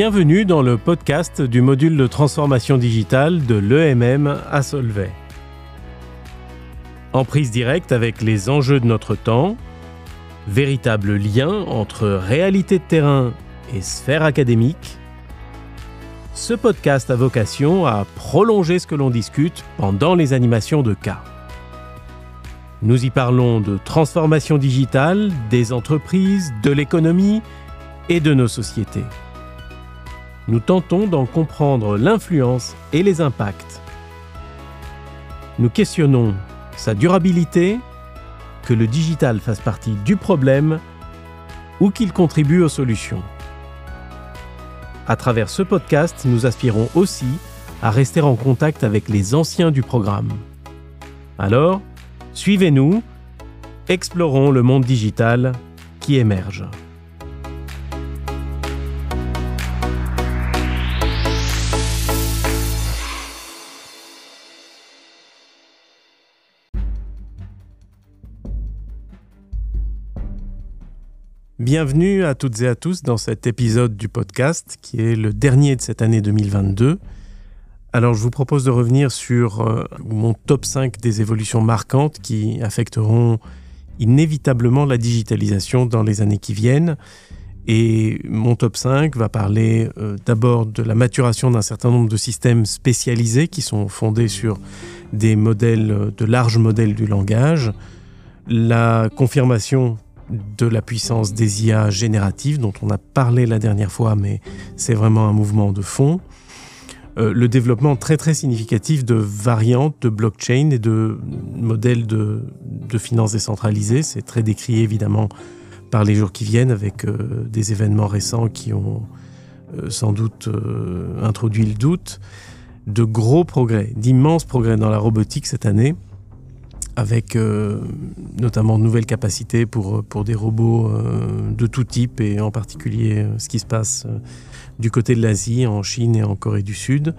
Bienvenue dans le podcast du module de transformation digitale de l'EMM à Solvay. En prise directe avec les enjeux de notre temps, véritable lien entre réalité de terrain et sphère académique, ce podcast a vocation à prolonger ce que l'on discute pendant les animations de cas. Nous y parlons de transformation digitale, des entreprises, de l'économie et de nos sociétés nous tentons d'en comprendre l'influence et les impacts. Nous questionnons sa durabilité, que le digital fasse partie du problème ou qu'il contribue aux solutions. À travers ce podcast, nous aspirons aussi à rester en contact avec les anciens du programme. Alors, suivez-nous, explorons le monde digital qui émerge. Bienvenue à toutes et à tous dans cet épisode du podcast qui est le dernier de cette année 2022. Alors je vous propose de revenir sur euh, mon top 5 des évolutions marquantes qui affecteront inévitablement la digitalisation dans les années qui viennent. Et mon top 5 va parler euh, d'abord de la maturation d'un certain nombre de systèmes spécialisés qui sont fondés sur des modèles, de larges modèles du langage, la confirmation de la puissance des IA génératives dont on a parlé la dernière fois, mais c'est vraiment un mouvement de fond. Euh, le développement très très significatif de variantes de blockchain et de modèles de, de finances décentralisées. C'est très décrié évidemment par les jours qui viennent avec euh, des événements récents qui ont euh, sans doute introduit le doute. De gros progrès, d'immenses progrès dans la robotique cette année avec euh, notamment de nouvelles capacités pour, pour des robots euh, de tout type et en particulier euh, ce qui se passe du côté de l'Asie, en Chine et en Corée du Sud.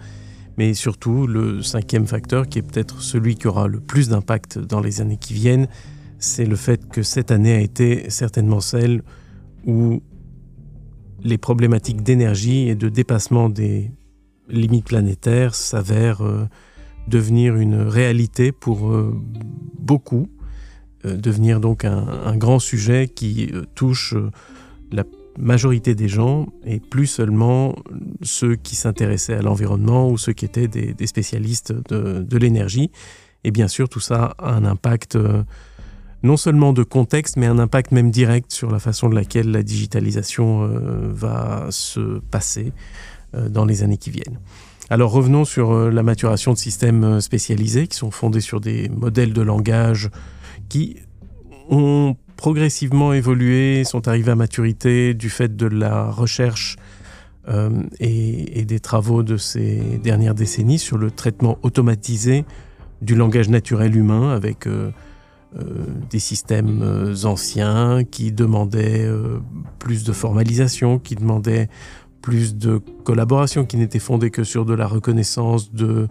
Mais surtout, le cinquième facteur, qui est peut-être celui qui aura le plus d'impact dans les années qui viennent, c'est le fait que cette année a été certainement celle où les problématiques d'énergie et de dépassement des limites planétaires s'avèrent devenir une réalité pour euh, beaucoup, euh, devenir donc un, grand sujet qui euh, touche la majorité des gens et plus seulement ceux qui s'intéressaient à l'environnement ou ceux qui étaient des, spécialistes de, l'énergie. Et bien sûr, tout ça a un impact non seulement de contexte, mais un impact même direct sur la façon de laquelle la digitalisation va se passer dans les années qui viennent. Alors revenons sur euh, la maturation de systèmes euh, spécialisés qui sont fondés sur des modèles de langage qui ont progressivement évolué, sont arrivés à maturité du fait de la recherche euh, et, des travaux de ces dernières décennies sur le traitement automatisé du langage naturel humain avec des systèmes anciens qui demandaient plus de formalisation, qui demandaient plus de collaboration qui n'était fondée que sur de la reconnaissance de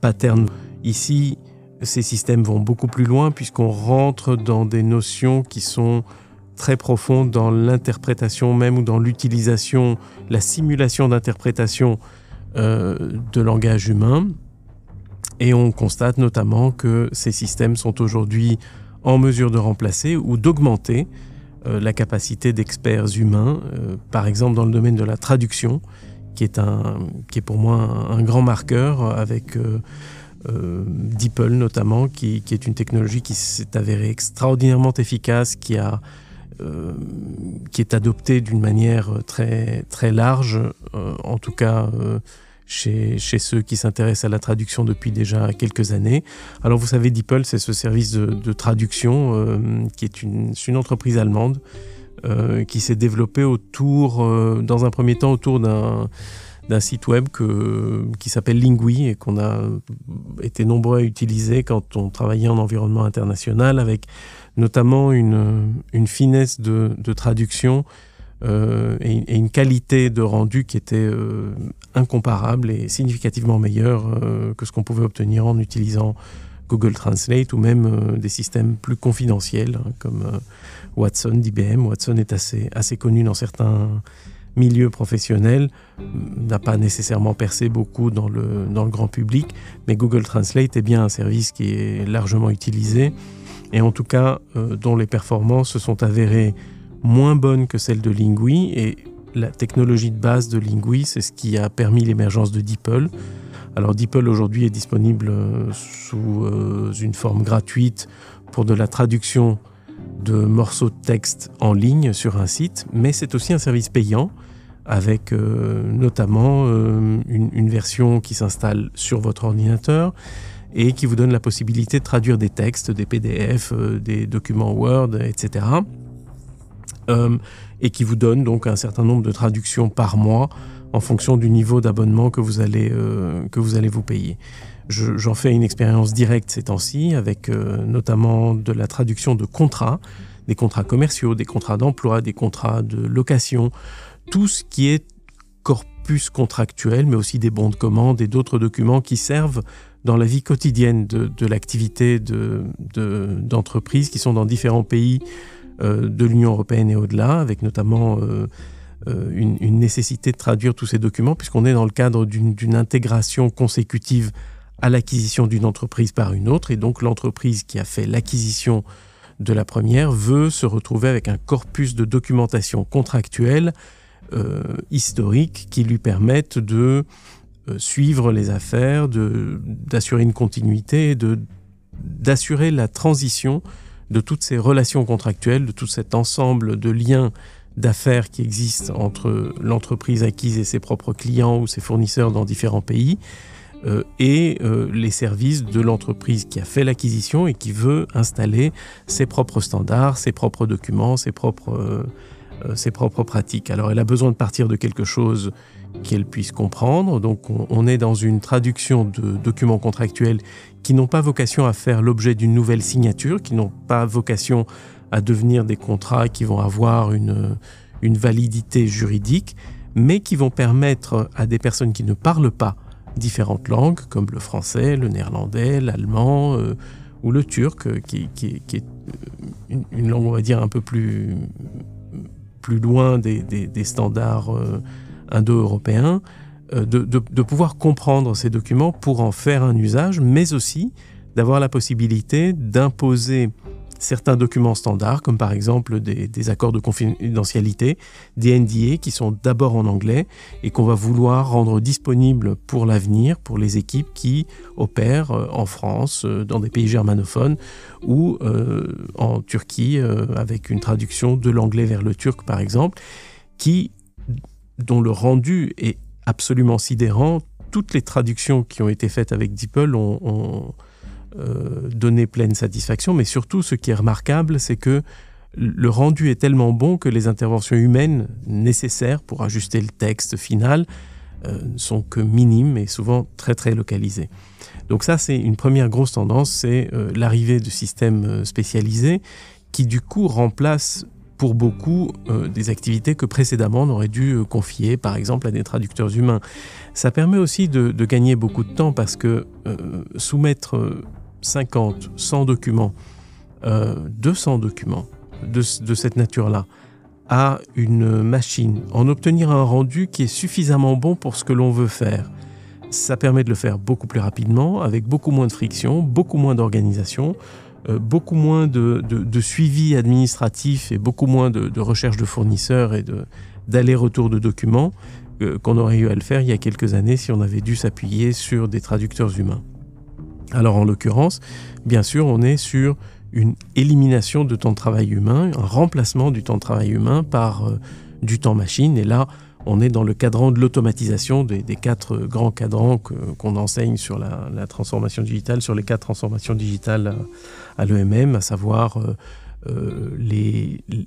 patterns. Ici, ces systèmes vont beaucoup plus loin puisqu'on rentre dans des notions qui sont très profondes dans l'interprétation même ou dans l'utilisation, la simulation d'interprétation euh, de langage humain. Et on constate notamment que ces systèmes sont aujourd'hui en mesure de remplacer ou d'augmenter la capacité d'experts humains, euh, par exemple dans le domaine de la traduction, qui est, un, qui est pour moi un, grand marqueur avec euh, DeepL notamment, qui, est une technologie qui s'est avérée extraordinairement efficace, qui, a, est adoptée d'une manière très large, en tout cas chez, ceux qui s'intéressent à la traduction depuis déjà quelques années. Alors vous savez, DeepL, c'est ce service de, traduction euh, qui est une, une entreprise allemande euh, qui s'est développée autour, euh, dans un premier temps, autour d'un d'un site web que, qui s'appelle Lingui et qu'on a été nombreux à utiliser quand on travaillait en environnement international avec notamment une, une finesse de, de traduction euh, et, une qualité de rendu qui était euh, incomparable et significativement meilleure euh, que ce qu'on pouvait obtenir en utilisant Google Translate ou même des systèmes plus confidentiels hein, comme Watson d'IBM. Watson est assez, assez connu dans certains milieu professionnel n'a pas nécessairement percé beaucoup dans le, dans le grand public, mais Google Translate est bien un service qui est largement utilisé et en tout cas dont les performances se sont avérées moins bonnes que celles de Lingui et la technologie de base de Lingui, c'est ce qui a permis l'émergence de DeepL. Alors DeepL aujourd'hui est disponible euh, sous euh, une forme gratuite pour de la traduction de morceaux de texte en ligne sur un site, mais c'est aussi un service payant avec euh, notamment une, version qui s'installe sur votre ordinateur et qui vous donne la possibilité de traduire des textes, des PDF, des documents Word, etc. et qui vous donne donc un certain nombre de traductions par mois en fonction du niveau d'abonnement que, vous allez que vous allez vous payer. J'en fais une expérience directe ces temps-ci avec notamment de la traduction de contrats, des contrats commerciaux, des contrats d'emploi, des contrats de location, tout ce qui est corpus contractuel, mais aussi des bons de commande et d'autres documents qui servent dans la vie quotidienne de, l'activité d'entreprises qui sont dans différents pays euh, de l'Union européenne et au-delà, avec notamment euh, euh, une, une, nécessité de traduire tous ces documents, puisqu'on est dans le cadre d'une intégration consécutive à l'acquisition d'une entreprise par une autre, et donc l'entreprise qui a fait l'acquisition de la première veut se retrouver avec un corpus de documentation contractuelle euh, historiques qui lui permettent de euh, suivre les affaires, d'assurer une continuité, d'assurer la transition de toutes ces relations contractuelles, de tout cet ensemble de liens d'affaires qui existent entre l'entreprise acquise et ses propres clients ou ses fournisseurs dans différents pays, euh, et les services de l'entreprise qui a fait l'acquisition et qui veut installer ses propres standards, ses propres documents, ses propres euh, ses propres pratiques. Alors elle a besoin de partir de quelque chose qu'elle puisse comprendre. Donc on, est dans une traduction de documents contractuels qui n'ont pas vocation à faire l'objet d'une nouvelle signature, qui n'ont pas vocation à devenir des contrats qui vont avoir une, une validité juridique, mais qui vont permettre à des personnes qui ne parlent pas différentes langues, comme le français, le néerlandais, l'allemand euh, ou le turc, euh, qui, est une, une, langue, on va dire, un peu plus plus loin des, standards euh, indo-européens, euh, de, pouvoir comprendre ces documents pour en faire un usage, mais aussi d'avoir la possibilité d'imposer certains documents standards, comme par exemple des, accords de confidentialité, des NDA qui sont d'abord en anglais et qu'on va vouloir rendre disponibles pour l'avenir pour les équipes qui opèrent euh, en France, euh, dans des pays germanophones ou en Turquie avec une traduction de l'anglais vers le turc par exemple, qui, dont le rendu est absolument sidérant. Toutes les traductions qui ont été faites avec DeepL ont euh, donner pleine satisfaction, mais surtout ce qui est remarquable, c'est que le rendu est tellement bon que les interventions humaines nécessaires pour ajuster le texte final euh, sont que minimes et souvent très très localisées. Donc ça, c'est une première grosse tendance, c'est euh, l'arrivée de systèmes spécialisés qui du coup remplacent pour beaucoup des activités que précédemment on aurait dû confier par exemple à des traducteurs humains. Ça permet aussi de, gagner beaucoup de temps parce que soumettre 50, 100 documents, 200 euh, documents de, cette nature-là à une machine, en obtenir un rendu qui est suffisamment bon pour ce que l'on veut faire. Ça permet de le faire beaucoup plus rapidement, avec beaucoup moins de friction, beaucoup moins d'organisation, euh, beaucoup moins de, suivi administratif et beaucoup moins de, recherche de fournisseurs et d'aller-retour de documents euh, qu'on aurait eu à le faire il y a quelques années si on avait dû s'appuyer sur des traducteurs humains. Alors en l'occurrence, bien sûr, on est sur une élimination de temps de travail humain, un remplacement du temps de travail humain par euh, du temps machine. Et là, on est dans le cadran de l'automatisation des, quatre grands cadrans qu'on enseigne sur la, transformation digitale, sur les quatre transformations digitales à, l'EMM, à savoir euh, euh,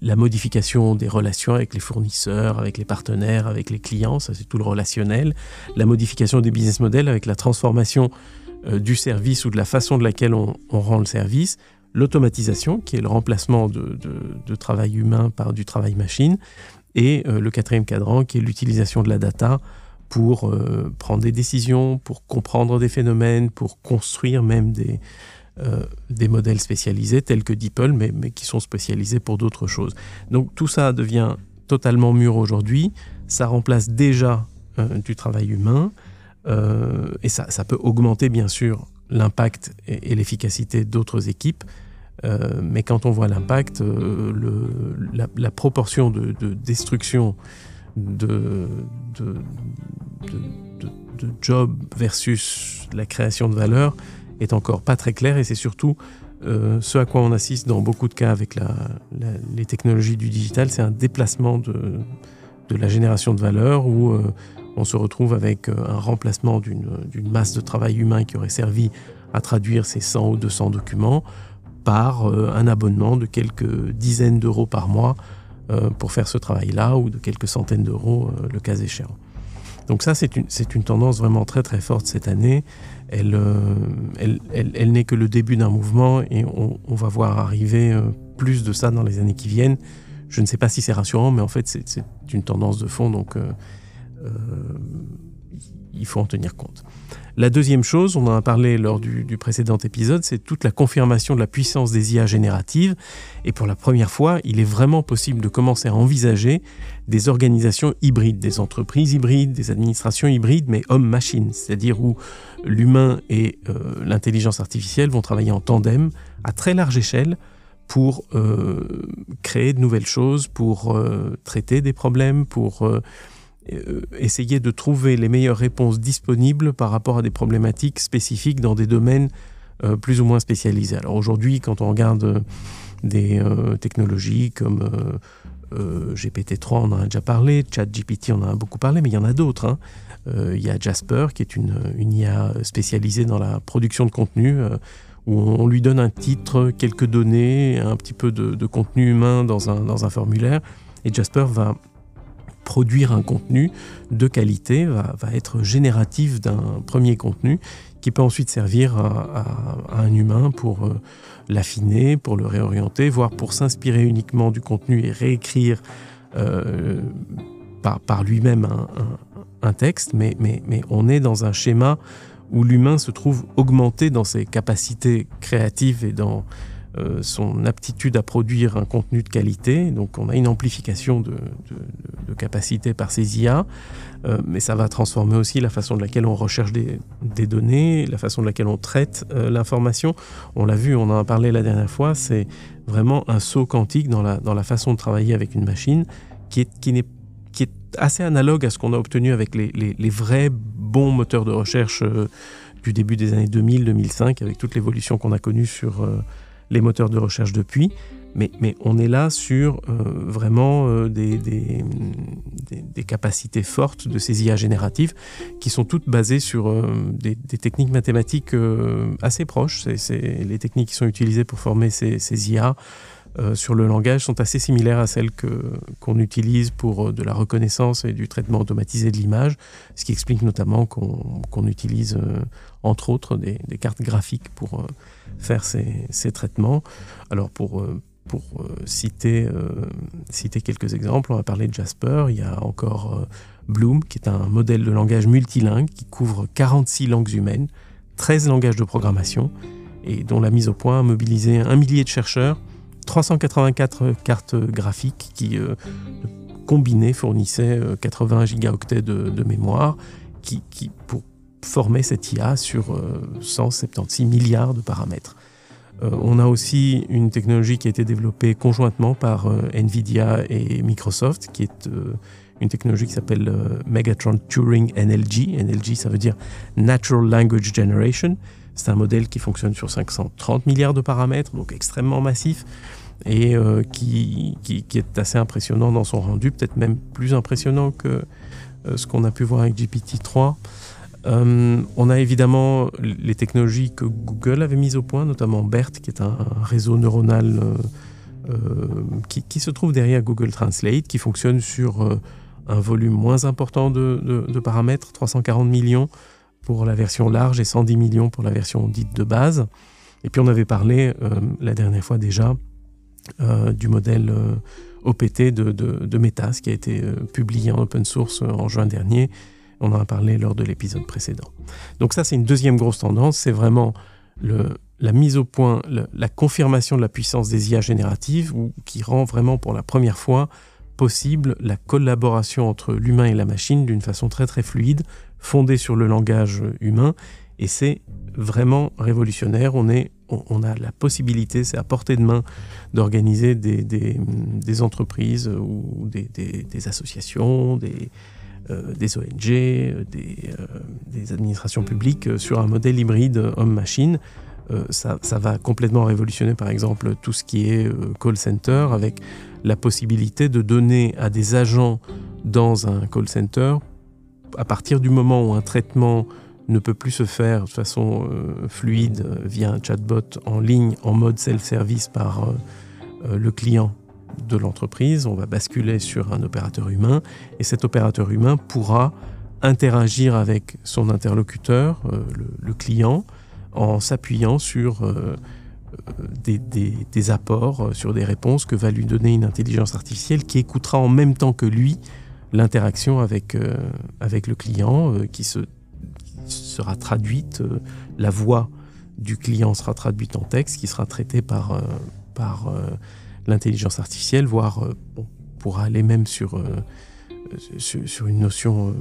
la modification des relations avec les fournisseurs, avec les partenaires, avec les clients, ça c'est tout le relationnel, la modification des business models avec la transformation euh, du service ou de la façon de laquelle on, rend le service, l'automatisation, qui est le remplacement de, travail humain par du travail machine, et euh, le quatrième cadran, qui est l'utilisation de la data pour euh, prendre des décisions, pour comprendre des phénomènes, pour construire même des, des modèles spécialisés tels que DeepL, mais, qui sont spécialisés pour d'autres choses. Donc tout ça devient totalement mûr aujourd'hui. Ça remplace déjà du travail humain et ça, peut augmenter bien sûr l'impact et, l'efficacité d'autres équipes. Mais quand on voit l'impact, la, la, proportion de, de destruction de, de, job versus la création de valeur est encore pas très clair et c'est surtout euh, ce à quoi on assiste dans beaucoup de cas avec les technologies du digital, c'est un déplacement de, la génération de valeur où euh, on se retrouve avec euh, un remplacement d'une masse de travail humain qui aurait servi à traduire ces 100 ou 200 documents par un abonnement de quelques dizaines d'euros par mois euh, pour faire ce travail-là, ou de quelques centaines d'euros euh, le cas échéant. Donc ça, c'est une, une, tendance vraiment très très forte cette année. Elle, euh, elle, elle, n'est que le début d'un mouvement et on, va voir arriver plus de ça dans les années qui viennent. Je ne sais pas si c'est rassurant, mais en fait, c'est une tendance de fond, donc il faut en tenir compte. La deuxième chose, on en a parlé lors du, précédent épisode, c'est toute la confirmation de la puissance des IA génératives. Et pour la première fois, il est vraiment possible de commencer à envisager des organisations hybrides, des entreprises hybrides, des administrations hybrides, mais homme-machine, c'est-à-dire où l'humain et euh, l'intelligence artificielle vont travailler en tandem à très large échelle pour euh, créer de nouvelles choses, pour euh, traiter des problèmes, pour essayer de trouver les meilleures réponses disponibles par rapport à des problématiques spécifiques dans des domaines euh, plus ou moins spécialisés. Alors aujourd'hui, quand on regarde euh, des technologies comme GPT-3, on en a déjà parlé, ChatGPT, on en a beaucoup parlé, mais il y en a d'autres. Hein. il y a Jasper, qui est une, IA spécialisée dans la production de contenu, où on lui donne un titre, quelques données, un petit peu de, contenu humain dans un formulaire, et Jasper va produire un contenu de qualité, va, être génératif d'un premier contenu qui peut ensuite servir à, un humain pour euh, l'affiner, pour le réorienter, voire pour s'inspirer uniquement du contenu et réécrire euh, par, lui-même un, texte. Mais, mais, mais on est dans un schéma où l'humain se trouve augmenté dans ses capacités créatives et dans son aptitude à produire un contenu de qualité. Donc on a une amplification de, capacité par ces IA, euh, mais ça va transformer aussi la façon de laquelle on recherche des, données, la façon de laquelle on traite euh, l'information. On l'a vu, on en a parlé la dernière fois, c'est vraiment un saut quantique dans la, façon de travailler avec une machine qui est, assez analogue à ce qu'on a obtenu avec les, les, vrais bons moteurs de recherche du début des années 2000-2005, avec toute l'évolution qu'on a connue sur les moteurs de recherche depuis, mais, mais on est là sur euh, vraiment euh, des, des, des, capacités fortes de ces IA génératives qui sont toutes basées sur euh, des, techniques mathématiques assez proches. C'est, les techniques qui sont utilisées pour former ces, ces IA sur le langage sont assez similaires à celles qu'on utilise pour de la reconnaissance et du traitement automatisé de l'image, ce qui explique notamment qu'on, qu'on utilise entre autres des, cartes graphiques pour faire ces, traitements. Alors pour, euh, pour euh, citer, euh, citer quelques exemples, on va parler de Jasper, il y a encore Bloom, qui est un modèle de langage multilingue qui couvre 46 langues humaines, 13 langages de programmation, et dont la mise au point a mobilisé un millier de chercheurs, 384 cartes graphiques qui, combinées, fournissaient 80 gigaoctets de, de mémoire, qui, qui, pour former cette IA sur 176 euh, milliards de paramètres. Euh, on a aussi une technologie qui a été développée conjointement par euh, NVIDIA et Microsoft, qui est une technologie qui s'appelle Megatron Turing NLG. NLG, ça veut dire Natural Language Generation. C'est un modèle qui fonctionne sur 530 milliards de paramètres, donc extrêmement massif, et qui, qui, est assez impressionnant dans son rendu, peut-être même plus impressionnant que ce qu'on a pu voir avec GPT-3. Euh, on a évidemment les technologies que Google avait mises au point, notamment BERT, qui est un, réseau neuronal euh, euh, qui, se trouve derrière Google Translate, qui fonctionne sur un volume moins important de, paramètres, 340 millions pour la version large et 110 millions pour la version dite de base. Et puis on avait parlé la dernière fois déjà du modèle OPT de, de, Metas qui a été publié en open source en juin dernier on en a parlé lors de l'épisode précédent. Donc ça, c'est une deuxième grosse tendance, c'est vraiment la mise au point, la confirmation de la puissance des IA génératives, qui rend vraiment pour la première fois possible la collaboration entre l'humain et la machine d'une façon très très fluide, fondée sur le langage humain. Et c'est vraiment révolutionnaire. On, a la possibilité, c'est à portée de main, d'organiser des, entreprises ou des, des associations, des, des ONG, euh, des, administrations publiques sur un modèle hybride homme-machine. Ça, va complètement révolutionner par exemple tout ce qui est call center avec la possibilité de donner à des agents dans un call center, à partir du moment où un traitement ne peut plus se faire de façon euh, fluide euh, via un chatbot en ligne en mode self-service par euh, le client de l'entreprise, on va basculer sur un opérateur humain et cet opérateur humain pourra interagir avec son interlocuteur, le, client, en s'appuyant sur des, apports, sur des réponses que va lui donner une intelligence artificielle qui écoutera en même temps que lui l'interaction avec, le client, qui se sera traduite, euh, la voix du client sera traduite en texte qui sera traité par, euh, euh, l'intelligence artificielle, voire on pourra aller même sur, sur, une notion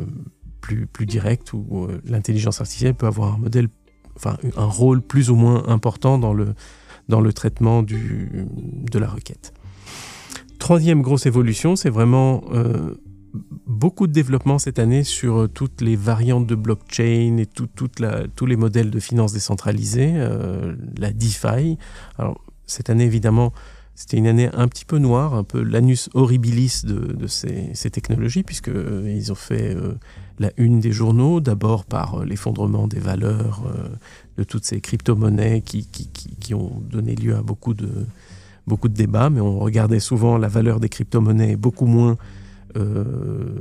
plus, plus directe où l'intelligence artificielle peut avoir un modèle, enfin un rôle plus ou moins important dans le, dans le traitement du, de la requête. Troisième grosse évolution, c'est vraiment beaucoup de développement cette année sur euh, toutes les variantes de blockchain et tout, toute la, tous les modèles de finances décentralisées, euh, la DeFi. Alors, cette année, évidemment, c'était une année un petit peu noire, un peu l'anus horribilis de, ces, technologies, puisqu'ils euh, ils ont fait la une des journaux, d'abord par l'effondrement des valeurs de toutes ces crypto-monnaies qui, ont donné lieu à beaucoup de, beaucoup de débats, mais on regardait souvent la valeur des crypto-monnaies beaucoup moins euh,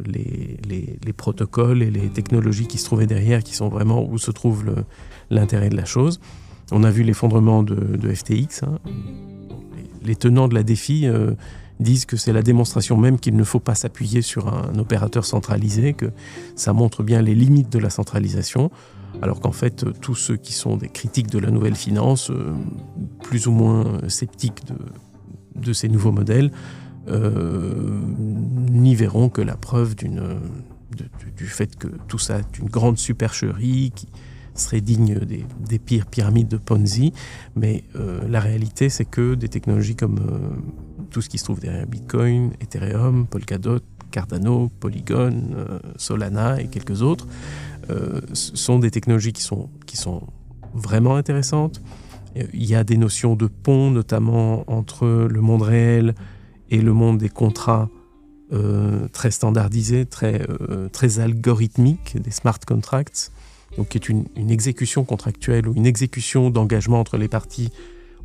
les, les, protocoles et les technologies qui se trouvaient derrière, qui sont vraiment où se trouve l'intérêt de la chose. On a vu l'effondrement de, de, FTX. Hein. Les, tenants de la défi euh, disent que c'est la démonstration même qu'il ne faut pas s'appuyer sur un opérateur centralisé, que ça montre bien les limites de la centralisation, alors qu'en fait, tous ceux qui sont des critiques de la nouvelle finance, euh, plus ou moins sceptiques de, ces nouveaux modèles, euh, n'y verront que la preuve du fait que tout ça est une grande supercherie serait digne des, pires pyramides de Ponzi. Mais euh, la réalité, c'est que des technologies comme euh, tout ce qui se trouve derrière Bitcoin, Ethereum, Polkadot, Cardano, Polygon, Solana et quelques autres sont des technologies qui sont, vraiment intéressantes. Il y a des notions de pont, notamment entre le monde réel et le monde des contrats euh, très standardisés, très, euh, très algorithmiques, des smart contracts, donc qui est une, exécution contractuelle ou une exécution d'engagement entre les parties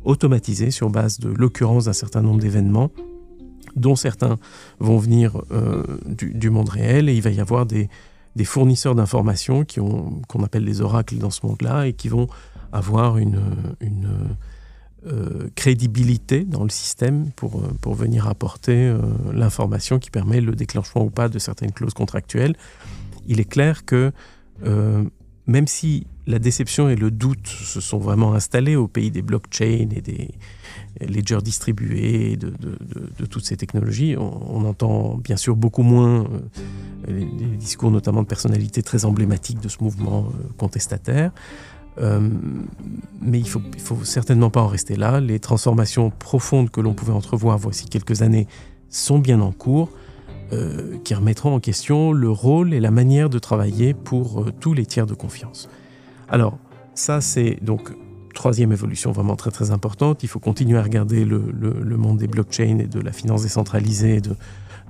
automatisée sur base de l'occurrence d'un certain nombre d'événements, dont certains vont venir euh, du, monde réel, et il va y avoir des, fournisseurs d'informations qu'on appelle les oracles dans ce monde-là, et qui vont avoir une, euh, crédibilité dans le système pour, euh, pour venir apporter l'information qui permet le déclenchement ou pas de certaines clauses contractuelles. Il est clair que même si la déception et le doute se sont vraiment installés au pays des blockchains et des ledgers distribués, de, toutes ces technologies, on, entend bien sûr beaucoup moins les, discours notamment de personnalités très emblématiques de ce mouvement contestataire. Euh, mais il ne faut certainement pas en rester là. Les transformations profondes que l'on pouvait entrevoir voici quelques années sont bien en cours, euh, qui remettront en question le rôle et la manière de travailler pour euh, tous les tiers de confiance. Alors, ça, c'est donc troisième évolution vraiment très très importante. Il faut continuer à regarder le, monde des blockchains et de la finance décentralisée,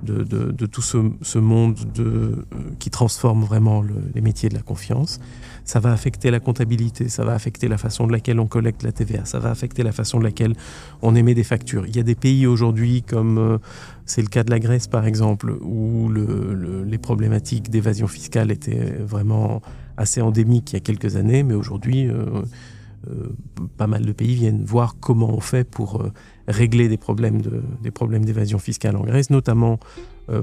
de, tout ce, monde de, qui transforme vraiment les métiers de la confiance ça va affecter la comptabilité, ça va affecter la façon de laquelle on collecte la TVA, ça va affecter la façon de laquelle on émet des factures. Il y a des pays aujourd'hui comme euh, c'est le cas de la Grèce par exemple, où les problématiques d'évasion fiscale étaient vraiment assez endémiques il y a quelques années, mais aujourd'hui, euh, euh, pas mal de pays viennent voir comment on fait pour régler des problèmes des problèmes d'évasion fiscale en Grèce, notamment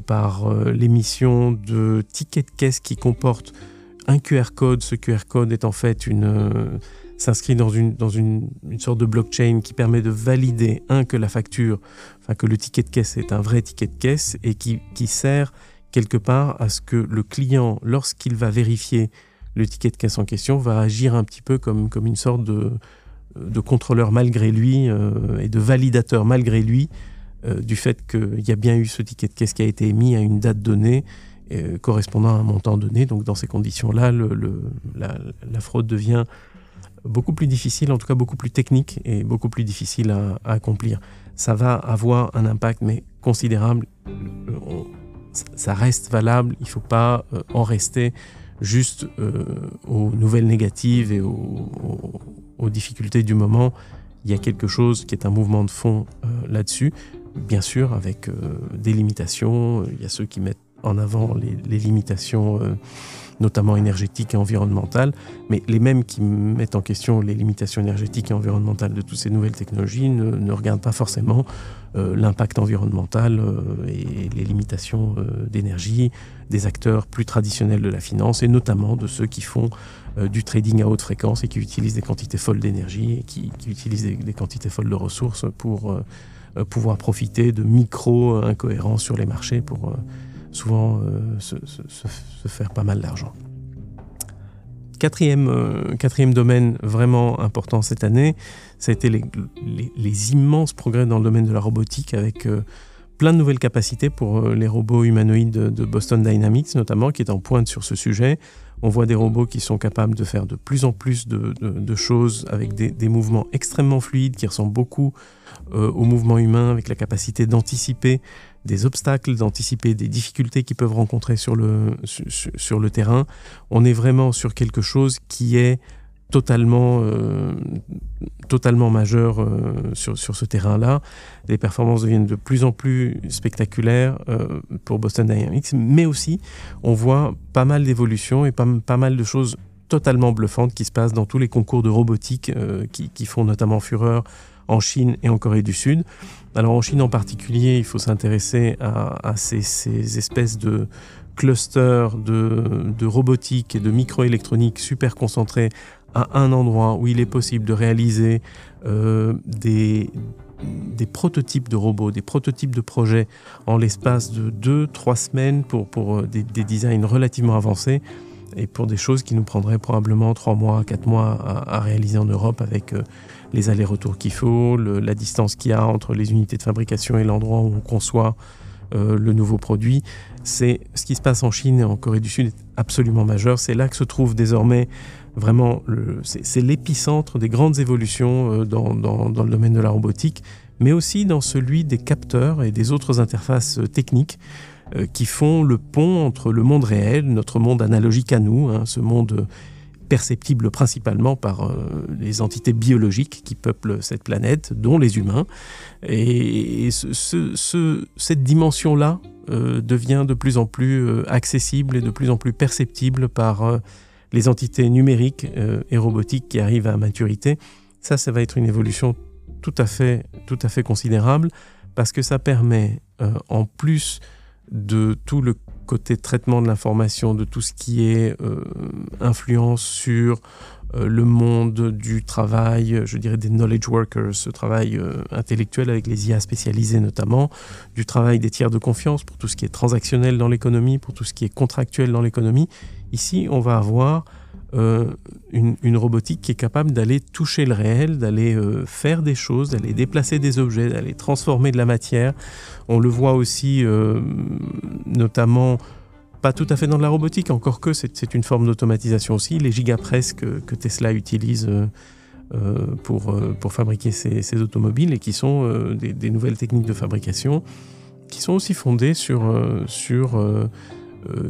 par l'émission de tickets de caisse qui comportent un QR code. Ce QR code est en fait une, s'inscrit dans, une, dans une, sorte de blockchain qui permet de valider, un, que la facture, enfin que le ticket de caisse est un vrai ticket de caisse et qui, qui sert quelque part à ce que le client, lorsqu'il va vérifier le ticket de caisse en question, va agir un petit peu comme, comme une sorte de, de contrôleur malgré lui euh, et de validateur malgré lui euh, du fait qu'il y a bien eu ce ticket de caisse qui a été émis à une date donnée euh, correspondant à un montant donné. Donc dans ces conditions-là, la, fraude devient beaucoup plus difficile, en tout cas beaucoup plus technique et beaucoup plus difficile à, accomplir. Ça va avoir un impact, mais considérable. ça reste valable, il ne faut pas en rester juste aux nouvelles négatives et aux, difficultés du moment, il y a quelque chose qui est un mouvement de fond euh, là-dessus, bien sûr avec euh, des limitations. Il y a ceux qui mettent en avant les, limitations, euh, notamment énergétiques et environnementales, mais les mêmes qui mettent en question les limitations énergétiques et environnementales de toutes ces nouvelles technologies ne, regardent pas forcément l'impact environnemental et les limitations d'énergie des acteurs plus traditionnels de la finance, et notamment de ceux qui font euh, du trading à haute fréquence et qui utilisent des quantités folles d'énergie et qui, utilisent des, quantités folles de ressources pour euh, euh, pouvoir profiter de micro-incohérences sur les marchés pour souvent se, faire pas mal d'argent. Quatrième, quatrième domaine vraiment important cette année, ça a été les, immenses progrès dans le domaine de la robotique avec plein de nouvelles capacités pour les robots humanoïdes de Boston Dynamics notamment, qui est en pointe sur ce sujet. On voit des robots qui sont capables de faire de plus en plus de, choses avec des, mouvements extrêmement fluides qui ressemblent beaucoup euh, au mouvement humain, avec la capacité d'anticiper des obstacles, d'anticiper des difficultés qu'ils peuvent rencontrer sur le, sur le terrain. On est vraiment sur quelque chose qui est totalement, euh, totalement majeur euh, sur, sur, ce terrain-là. Les performances deviennent de plus en plus spectaculaires euh, pour Boston Dynamics, mais aussi on voit pas mal d'évolutions et pas, pas, mal de choses totalement bluffantes qui se passent dans tous les concours de robotique qui, qui, font notamment fureur en Chine et en Corée du Sud. Alors en Chine en particulier, il faut s'intéresser à, à ces, ces, espèces de clusters de, de robotique et de microélectronique super concentrés à un endroit où il est possible de réaliser euh, des, des prototypes de robots, des prototypes de projets en l'espace de 2-3 semaines pour, pour euh, des, designs relativement avancés et pour des choses qui nous prendraient probablement 3 mois, 4 mois à, réaliser en Europe avec euh, les allers-retours qu'il faut, la distance qu'il y a entre les unités de fabrication et l'endroit où on conçoit le nouveau produit. C'est ce qui se passe en Chine et en Corée du Sud est absolument majeur. C'est là que se trouve désormais Vraiment, l'épicentre des grandes évolutions euh, dans, le domaine de la robotique, mais aussi dans celui des capteurs et des autres interfaces euh, techniques euh, qui font le pont entre le monde réel, notre monde analogique à nous, hein, ce monde perceptible principalement par les entités biologiques qui peuplent cette planète, dont les humains. Et, cette dimension-là devient de plus en plus accessible et de plus en plus perceptible par les entités numériques euh, et robotiques qui arrivent à maturité. Ça, ça va être une évolution tout à fait, tout à fait considérable parce que ça permet, euh, en plus de tout le côté traitement de l'information, de tout ce qui est euh, influence sur le monde du travail, je dirais des knowledge workers, ce travail intellectuel avec les IA spécialisées notamment, du travail des tiers de confiance pour tout ce qui est transactionnel dans l'économie, pour tout ce qui est contractuel dans l'économie, Ici, on va avoir euh, une, robotique qui est capable d'aller toucher le réel, d'aller euh, faire des choses, d'aller déplacer des objets, d'aller transformer de la matière. On le voit aussi euh, notamment, pas tout à fait dans la robotique, encore que c'est une forme d'automatisation aussi, les gigapress que, que Tesla utilise pour, fabriquer ses, automobiles et qui sont des, des, nouvelles techniques de fabrication qui sont aussi fondées sur... sur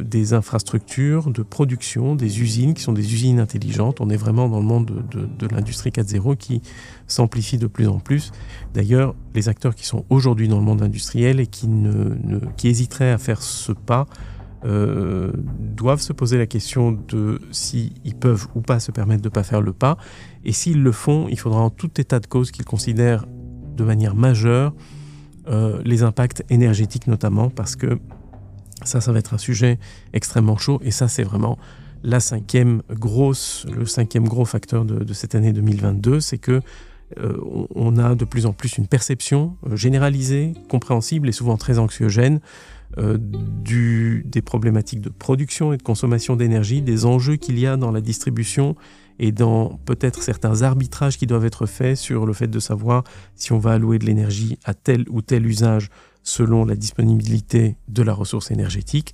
des infrastructures de production, des usines qui sont des usines intelligentes. On est vraiment dans le monde de, l'industrie 4.0 qui s'amplifie de plus en plus. D'ailleurs, les acteurs qui sont aujourd'hui dans le monde industriel et qui, hésiteraient à faire ce pas euh, doivent se poser la question de s'ils peuvent ou pas se permettre de ne pas faire le pas. Et s'ils le font, il faudra en tout état de cause qu'ils considèrent de manière majeure euh, les impacts énergétiques notamment, parce que ça, ça va être un sujet extrêmement chaud et ça, c'est vraiment la cinquième grosse, le cinquième gros facteur de, cette année 2022, c'est que euh, on a de plus en plus une perception euh, généralisée, compréhensible et souvent très anxiogène euh, du, des problématiques de production et de consommation d'énergie, des enjeux qu'il y a dans la distribution et dans peut-être certains arbitrages qui doivent être faits sur le fait de savoir si on va allouer de l'énergie à tel ou tel usage selon la disponibilité de la ressource énergétique.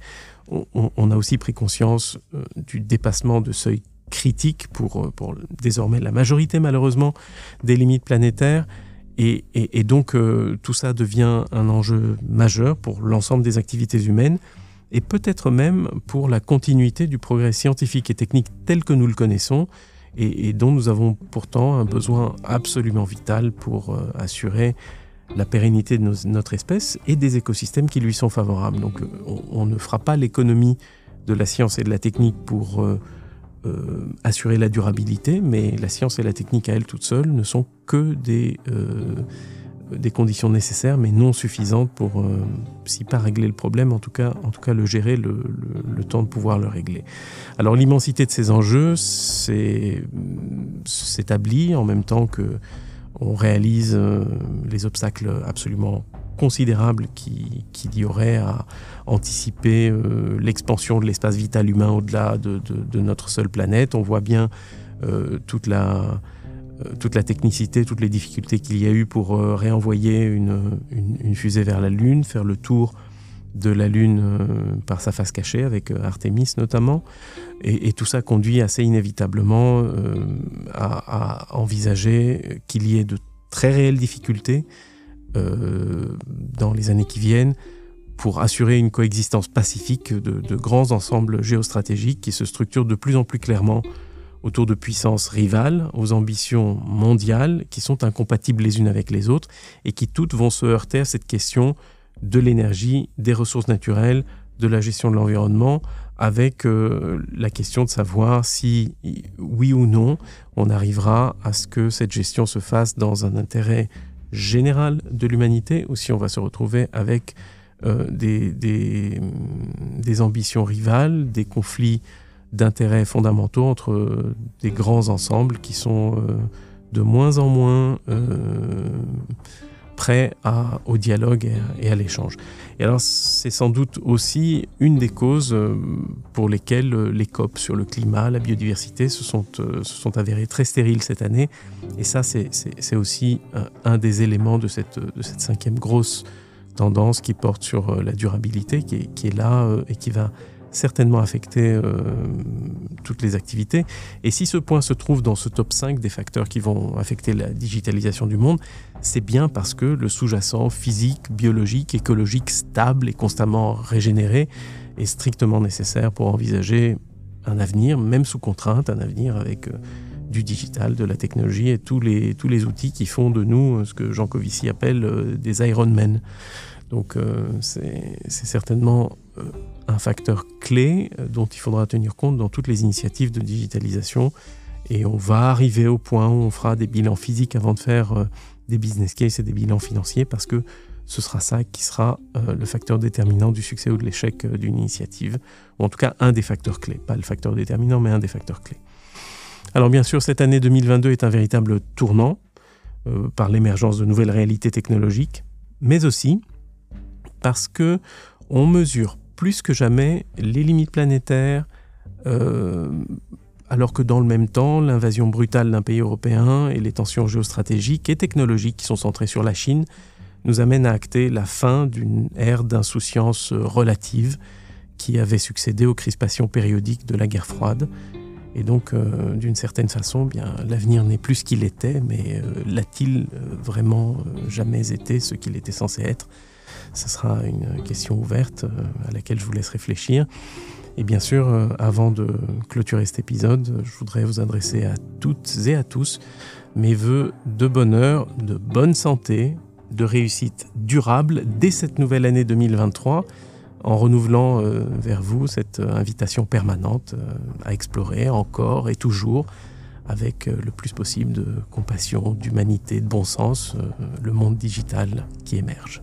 On, a aussi pris conscience euh, du dépassement de seuils critiques pour, euh, pour désormais la majorité malheureusement des limites planétaires. Et, donc euh, tout ça devient un enjeu majeur pour l'ensemble des activités humaines et peut-être même pour la continuité du progrès scientifique et technique tel que nous le connaissons et, dont nous avons pourtant un besoin absolument vital pour assurer la pérennité de notre espèce et des écosystèmes qui lui sont favorables. Donc euh, on, ne fera pas l'économie de la science et de la technique pour euh, euh, assurer la durabilité, mais la science et la technique à elles toutes seules ne sont que des, des conditions nécessaires, mais non suffisantes pour, si pas régler le problème, en tout cas, le gérer le temps de pouvoir le régler. Alors l'immensité de ces enjeux s'établit en même temps que on réalise euh, les obstacles absolument considérables qu'il y aurait à anticiper euh, l'expansion de l'espace vital humain au-delà de, notre seule planète. On voit bien euh, toute, la, toute la technicité, toutes les difficultés qu'il y a eu pour réenvoyer une, une, fusée vers la Lune, faire le tour de la Lune euh, par sa face cachée, avec euh, Artemis notamment. Et, tout ça conduit assez inévitablement euh, à, envisager qu'il y ait de très réelles difficultés dans les années qui viennent pour assurer une coexistence pacifique de, de, grands ensembles géostratégiques qui se structurent de plus en plus clairement autour de puissances rivales, aux ambitions mondiales qui sont incompatibles les unes avec les autres et qui toutes vont se heurter à cette question de l'énergie, des ressources naturelles, de la gestion de l'environnement, avec euh, la question de savoir si, oui ou non, on arrivera à ce que cette gestion se fasse dans un intérêt général de l'humanité ou si on va se retrouver avec euh, des, ambitions rivales, des conflits d'intérêts fondamentaux entre des grands ensembles qui sont euh, de moins en moins prêt au dialogue et à, l'échange. Et alors c'est sans doute aussi une des causes euh, pour lesquelles euh, les COP sur le climat, la biodiversité se sont, euh, se sont avérées très stériles cette année. Et ça c'est aussi un des éléments de cette, cinquième grosse tendance qui porte sur la durabilité, qui est là et qui va certainement affecter euh, toutes les activités. Et si ce point se trouve dans ce top 5 des facteurs qui vont affecter la digitalisation du monde, c'est bien parce que le sous-jacent physique, biologique, écologique, stable et constamment régénéré est strictement nécessaire pour envisager un avenir, même sous contrainte, un avenir avec euh, du digital, de la technologie et tous les, tous les outils qui font de nous ce que Jean Covici appelle euh, des Iron Men. Donc c'est certainement un facteur clé euh, dont il faudra tenir compte dans toutes les initiatives de digitalisation. Et on va arriver au point où on fera des bilans physiques avant de faire euh, des business cases et des bilans financiers parce que ce sera ça qui sera euh, le facteur déterminant du succès ou de l'échec d'une initiative, ou en tout cas un des facteurs clés, pas le facteur déterminant, mais un des facteurs clés. Alors bien sûr, cette année 2022 est un véritable tournant par l'émergence de nouvelles réalités technologiques, mais aussi parce que on mesure plus que jamais les limites planétaires, euh, alors que dans le même temps, l'invasion brutale d'un pays européen et les tensions géostratégiques et technologiques qui sont centrées sur la Chine nous amènent à acter la fin d'une ère d'insouciance relative qui avait succédé aux crispations périodiques de la guerre froide. Et donc, euh, d'une certaine façon, bien, l'avenir n'est plus ce qu'il était, mais euh, l'a-t-il vraiment jamais été ce qu'il était censé être? Ce sera une question ouverte euh, à laquelle je vous laisse réfléchir. Et bien sûr, euh, avant de clôturer cet épisode, je voudrais vous adresser à toutes et à tous mes voeux de bonheur, de bonne santé, de réussite durable dès cette nouvelle année 2023, en renouvelant euh, vers vous cette invitation permanente à explorer encore et toujours, avec le plus possible de compassion, d'humanité, de bon sens, le monde digital qui émerge.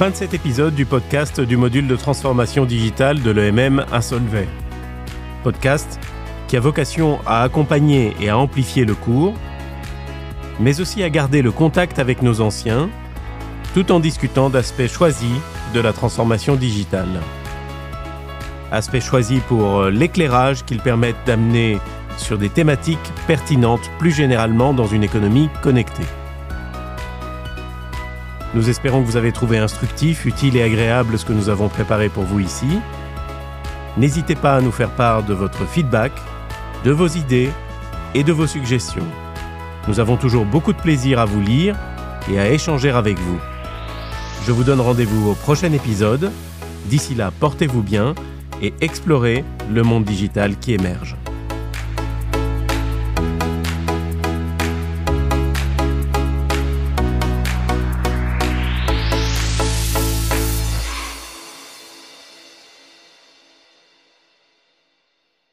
Fin de cet épisode du podcast du module de transformation digitale de l'EMM à. Podcast qui a vocation à accompagner et à amplifier le cours, mais aussi à garder le contact avec nos anciens, tout en discutant d'aspects choisis de la transformation digitale. Aspects choisis pour l'éclairage qu'ils permettent d'amener sur des thématiques pertinentes plus généralement dans une économie connectée. Nous espérons que vous avez trouvé instructif, utile et agréable ce que nous avons préparé pour vous ici. N'hésitez pas à nous faire part de votre feedback, de vos idées et de vos suggestions. Nous avons toujours beaucoup de plaisir à vous lire et à échanger avec vous. Je vous donne rendez-vous au prochain épisode. D'ici là, portez-vous bien et explorez le monde digital qui émerge.